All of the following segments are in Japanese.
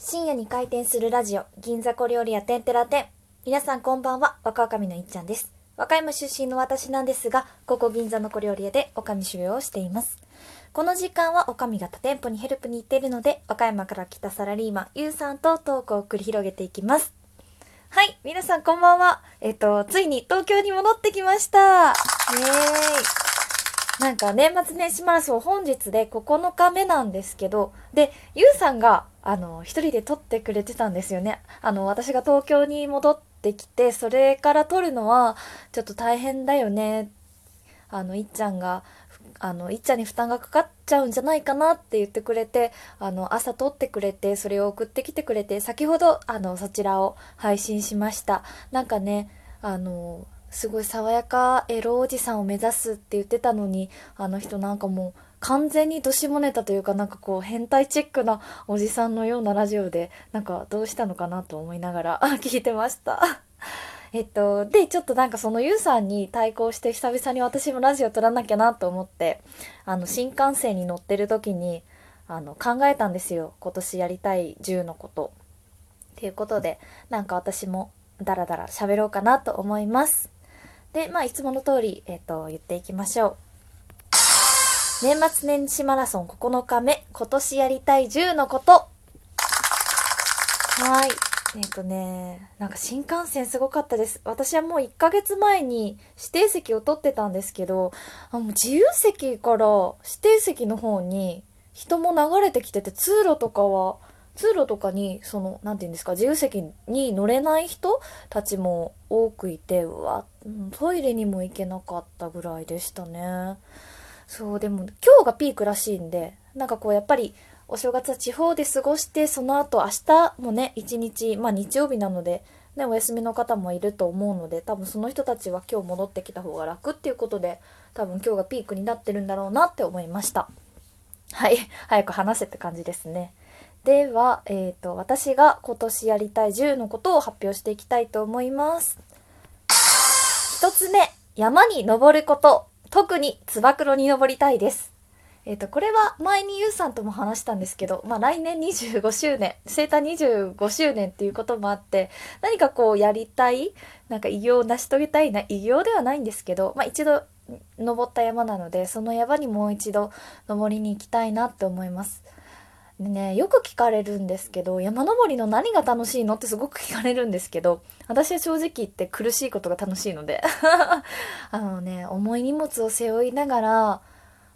深夜に開店するラジオ、銀座小料理屋てんてら店。皆さんこんばんは、若女将のいっちゃんです。和歌山出身の私なんですが、ここ銀座の小料理屋で女将修行をしています。この時間は女将が他店舗にヘルプに行っているので、和歌山から来たサラリーマン、ゆうさんとトークを繰り広げていきます。はい、皆さんこんばんは。えっと、ついに東京に戻ってきました。イエーイ。なんか年末年始マラソン本日で9日目なんですけど、で、ゆうさんが、あの、一人で撮ってくれてたんですよね。あの、私が東京に戻ってきて、それから撮るのは、ちょっと大変だよね。あの、いっちゃんが、あの、いっちゃんに負担がかかっちゃうんじゃないかなって言ってくれて、あの、朝撮ってくれて、それを送ってきてくれて、先ほど、あの、そちらを配信しました。なんかね、あの、すごい爽やかエロおじさんを目指すって言ってたのに、あの人なんかもう完全にどしもネタというかなんかこう変態チェックなおじさんのようなラジオで、なんかどうしたのかなと思いながら 聞いてました。えっと、で、ちょっとなんかそのゆうさんに対抗して久々に私もラジオ撮らなきゃなと思って、あの、新幹線に乗ってる時に、あの、考えたんですよ。今年やりたい10のこと。っていうことで、なんか私もダラダラ喋ろうかなと思います。で、まあ、いつもの通り、えっ、と、言っていきましょう。年末年始マラソン9日目、今年やりたい10のこと。はい。えっ、とね、なんか新幹線すごかったです。私はもう1ヶ月前に指定席を取ってたんですけど、あもう自由席から指定席の方に人も流れてきてて、通路とかは、通路とかに、その、なんて言うんですか、自由席に乗れない人たちも多くいて、うわ、トイレにも行けなかったぐらいでしたね。そう、でも今日がピークらしいんで、なんかこうやっぱりお正月は地方で過ごして、その後明日もね、一日、まあ日曜日なので、ね、お休みの方もいると思うので、多分その人たちは今日戻ってきた方が楽っていうことで、多分今日がピークになってるんだろうなって思いました。はい、早く話せって感じですね。では、えっ、と、私が今年やりたい10のことを発表していきたいと思います。一つ目、山に登ること。特に、つば九郎に登りたいです。えっ、と、これは前にゆうさんとも話したんですけど、まあ来年25周年、生誕25周年っていうこともあって、何かこうやりたい、なんか偉業を成し遂げたいな、偉業ではないんですけど、まあ一度登った山なので、その山にもう一度登りに行きたいなって思います。でね、よく聞かれるんですけど、山登りの何が楽しいのってすごく聞かれるんですけど、私は正直言って苦しいことが楽しいので、あのね、重い荷物を背負いながら、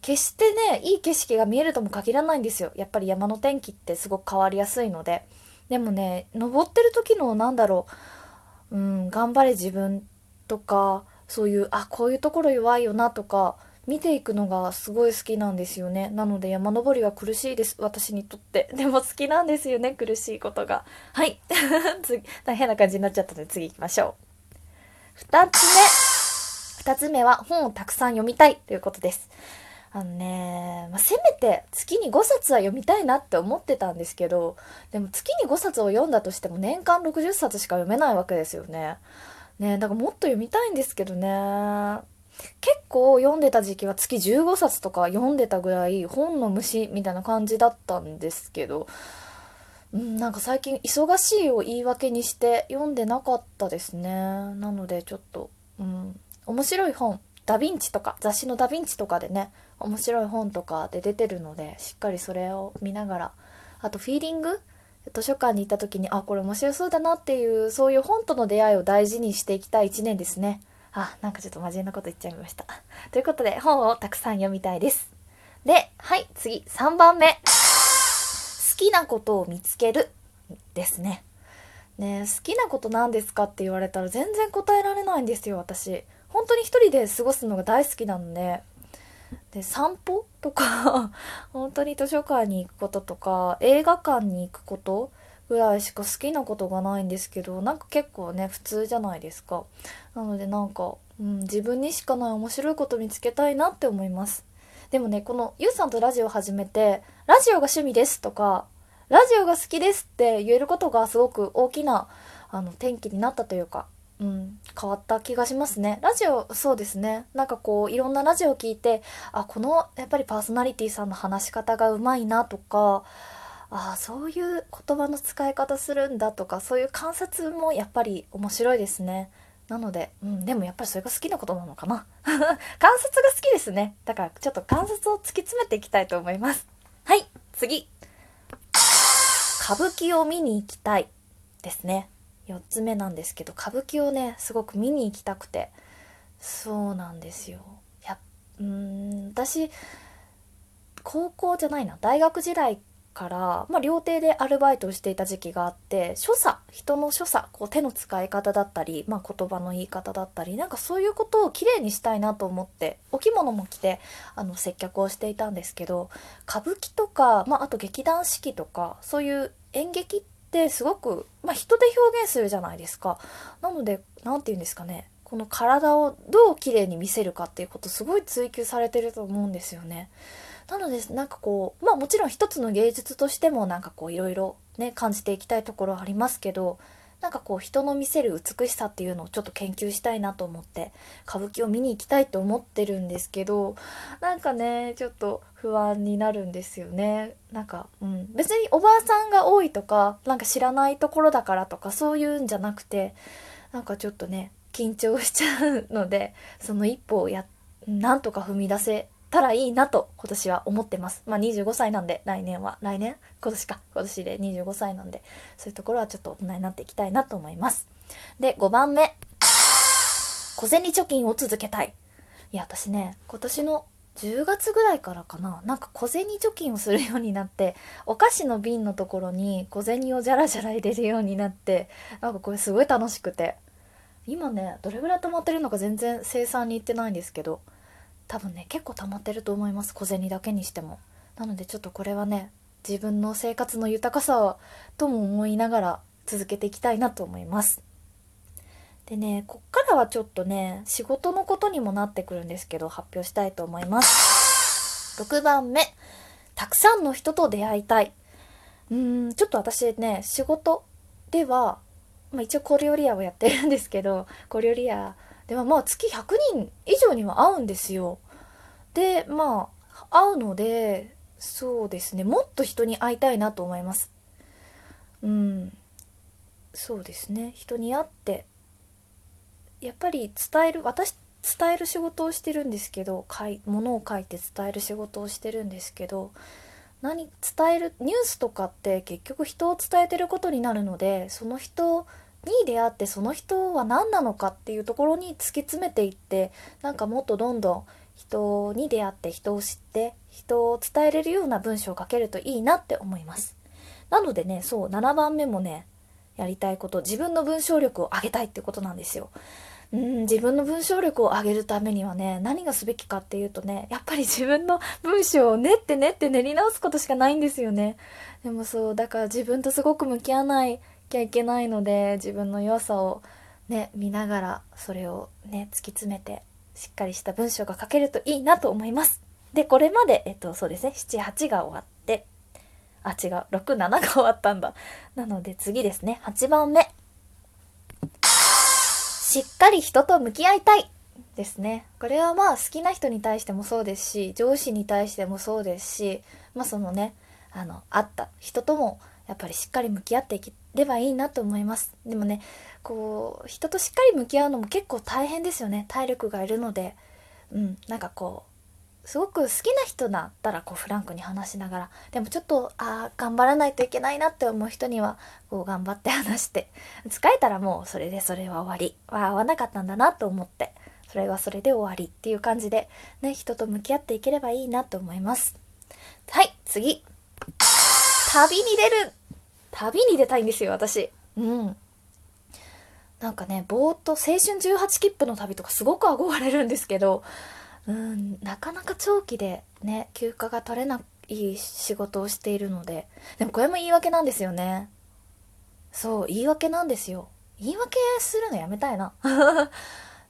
決してね、いい景色が見えるとも限らないんですよ。やっぱり山の天気ってすごく変わりやすいので。でもね、登ってる時のなんだろう、うん、頑張れ自分とか、そういう、あ、こういうところ弱いよなとか、見ていくのがすごい好きなんですよね。なので山登りは苦しいです。私にとって。でも好きなんですよね。苦しいことが。はい。次、変な感じになっちゃったので次行きましょう。二つ目。二つ目は本をたくさん読みたいということです。あのね、まあ、せめて月に5冊は読みたいなって思ってたんですけど、でも月に5冊を読んだとしても年間60冊しか読めないわけですよね。ねだからもっと読みたいんですけどね。結構読んでた時期は月15冊とか読んでたぐらい本の虫みたいな感じだったんですけど、うん、なんか最近忙しいを言い訳にして読んでなかったですね。なのでちょっと、うん、面白い本、ダヴィンチとか、雑誌のダヴィンチとかでね、面白い本とかで出てるので、しっかりそれを見ながら、あとフィーリング？図書館に行った時に、あ、これ面白そうだなっていう、そういう本との出会いを大事にしていきたい一年ですね。あ、なんかちょっと真面目なこと言っちゃいました。ということで、本をたくさん読みたいです。で、はい、次、3番目。好きなことを見つける。ですね。ね好きなこと何ですかって言われたら全然答えられないんですよ、私。本当に一人で過ごすのが大好きなので。で、散歩とか、本当に図書館に行くこととか、映画館に行くことぐらいしか好きなことがないんですけど、なんか結構ね、普通じゃないですか。なのでなんか、うん、自分にしかない面白いこと見つけたいなって思います。でもね、このゆうさんとラジオ始めて、ラジオが趣味ですとか、ラジオが好きですって言えることがすごく大きな、あの、転機になったというか、うん、変わった気がしますね。ラジオ、そうですね。なんかこう、いろんなラジオを聞いて、あ、この、やっぱりパーソナリティさんの話し方がうまいなとか、ああそういう言葉の使い方するんだとかそういう観察もやっぱり面白いですね。なので、うん、でもやっぱりそれが好きなことなのかな。観察が好きですね。だからちょっと観察を突き詰めていきたいと思います。はい次。歌舞伎を見に行きたいですね。4つ目なんですけど歌舞伎をねすごく見に行きたくて。そうなんですよ。やうん私高校じゃないな。大学時代から、まあ、料亭でアルバイトをしていた時期があって所作人の所作こう手の使い方だったり、まあ、言葉の言い方だったりなんかそういうことをきれいにしたいなと思ってお着物も着てあの接客をしていたんですけど歌舞伎とか、まあ、あと劇団四季とかそういう演劇ってすごく、まあ、人で表現するじゃないですか。なので何て言うんですかねこの体をどう綺麗に見せるかっていうことすごい追求されてると思うんですよね。なのでなんかこうまあもちろん一つの芸術としてもなんかこういろいろね感じていきたいところありますけどなんかこう人の見せる美しさっていうのをちょっと研究したいなと思って歌舞伎を見に行きたいと思ってるんですけどなんかねちょっと不安になるんですよね。なんか、うん、別におばあさんが多いとかなんか知らないところだからとかそういうんじゃなくてなんかちょっとね緊張しちゃうのでその一歩をやなんとか踏み出せたらいいなと今年は思ってます。まあ25歳なんで来年は、来年？今年か。今年で25歳なんで、そういうところはちょっと大人になっていきたいなと思います。で、5番目。小銭貯金を続けたい。いや、私ね、今年の10月ぐらいからかななんか小銭貯金をするようになってお菓子の瓶のところに小銭をじゃらじゃら入れるようになってなんかこれすごい楽しくて今ねどれぐらい溜まってるのか全然生産に行ってないんですけど多分ね結構溜まってると思います小銭だけにしても。なのでちょっとこれはね自分の生活の豊かさとも思いながら続けていきたいなと思います。でねこっからはちょっとね仕事のことにもなってくるんですけど発表したいと思います。6番目。たくさんの人と出会いたい。うーんちょっと私ね仕事では、まあ、一応小料理屋をやってるんですけど小料理屋でもまあ月100人以上には会うんですよ。で、まあ、会うので、そうですね、もっと人に会いたいなと思います。うん。そうですね、人に会って、やっぱり伝える、私、伝える仕事をしてるんですけど、書い、物を書いて伝える仕事をしてるんですけど、何、伝える、ニュースとかって結局人を伝えてることになるので、その人に出会ってその人は何なのかっていうところに突き詰めていってなんかもっとどんどん人に出会って人を知って人を伝えれるような文章を書けるといいなって思います。なのでねそう7番目もねやりたいこと自分の文章力を上げたいってことなんですよ。うん自分の文章力を上げるためにはね何がすべきかっていうとねやっぱり自分の文章を練って練って練り直すことしかないんですよね。でもそうだから自分とすごく向き合わないきゃいけないので自分の良さをね見ながらそれをね突き詰めてしっかりした文章が書けるといいなと思います。でこれまでえっとそうですね78が終わってあ違う67が終わったんだ。なので次ですね8番目。しっかり人と向き合いたいですね。これはまあ好きな人に対してもそうですし上司に対してもそうですしまあそのねあの会った人ともやっぱりしっかり向き合っていきればいいなと思います。でもねこう人としっかり向き合うのも結構大変ですよね。体力がいるので。うんなんかこうすごく好きな人だったらこうフランクに話しながら。でもちょっとああ頑張らないといけないなって思う人にはこう頑張って話して。疲れたらもうそれでそれは終わり。は合わなかったんだなと思って。それはそれで終わり。っていう感じでね人と向き合っていければいいなと思います。はい次。旅に出る。旅に出たいんですよ、私。うん。なんかね、ぼーっと青春18切符の旅とかすごく憧れるんですけど、うん、なかなか長期でね、休暇が取れない仕事をしているので、でもこれも言い訳なんですよね。そう、言い訳なんですよ。言い訳するのやめたいな。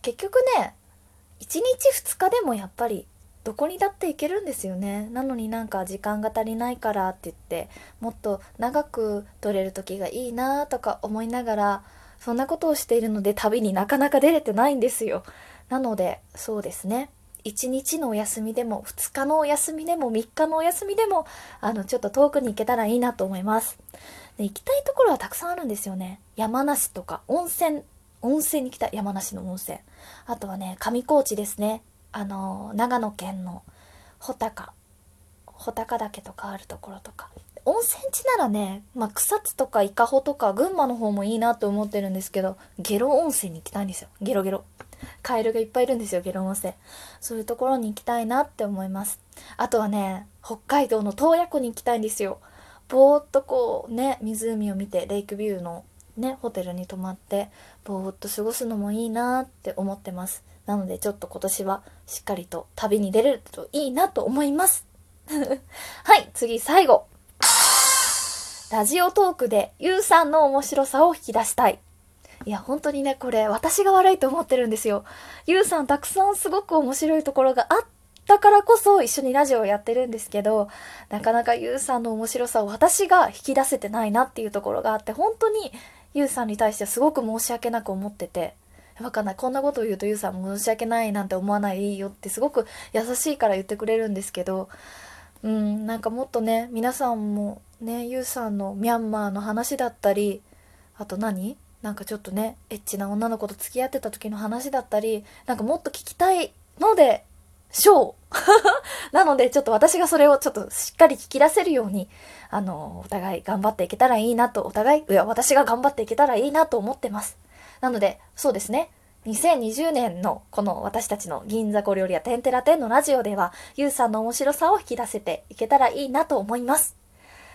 結局ね、1日2日でもやっぱりどこにだって行けるんですよねなのになんか時間が足りないからって言ってもっと長く取れる時がいいなとか思いながらそんなことをしているので旅になかなか出れてないんですよなのでそうですね1日のお休みでも、2日のお休みでも、3日のお休みでも、あの、ちょっと遠くに行けたらいいなと思います。で、行きたいところはたくさんあるんですよね。山梨とか、温泉、温泉に来た山梨の温泉。あとはね、上高地ですね。あの、長野県の穂高、穂高岳とかあるところとか。温泉地ならね、まあ、草津とか伊香保とか群馬の方もいいなと思ってるんですけど、ゲロ温泉に行きたいんですよ。ゲロゲロ。カエルがいっぱいいるんですよ、ゲロ温泉。そういうところに行きたいなって思います。あとはね、北海道の洞爺湖に行きたいんですよ。ぼーっとこうね、湖を見て、レイクビューのね、ホテルに泊まって、ぼーっと過ごすのもいいなって思ってます。なのでちょっと今年はしっかりと旅に出れるといいなと思います。はい、次最後。ラジオトークでゆうさんの面白さを引き出したい。いや、本当にね、これ私が悪いと思ってるんですよ。ゆうさんたくさんすごく面白いところがあったからこそ一緒にラジオをやってるんですけど、なかなかゆうさんの面白さを私が引き出せてないなっていうところがあって、本当にゆうさんに対してすごく申し訳なく思ってて、わかんない。こんなことを言うとゆうさん申し訳ないなんて思わないよってすごく優しいから言ってくれるんですけど、うん、なんかもっとね、皆さんもね、ゆうさんのミャンマーの話だったり、あと何？なんかちょっとね、エッチな女の子と付き合ってた時の話だったり、なんかもっと聞きたいので、しょう なので、ちょっと私がそれをちょっとしっかり聞き出せるように、あの、お互い頑張っていけたらいいなと、お互い、いや、私が頑張っていけたらいいなと思ってます。なので、そうですね。2020年のこの私たちの銀座小料理屋テンテラテンのラジオでは、ゆうさんの面白さを引き出せていけたらいいなと思います。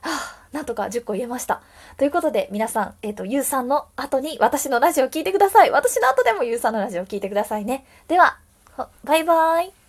はあ、なんとか10個言えました。ということで、皆さん、えっ、ー、と、ゆうさんの後に私のラジオを聞いてください。私の後でもゆうさんのラジオを聞いてくださいね。では、バイバーイ。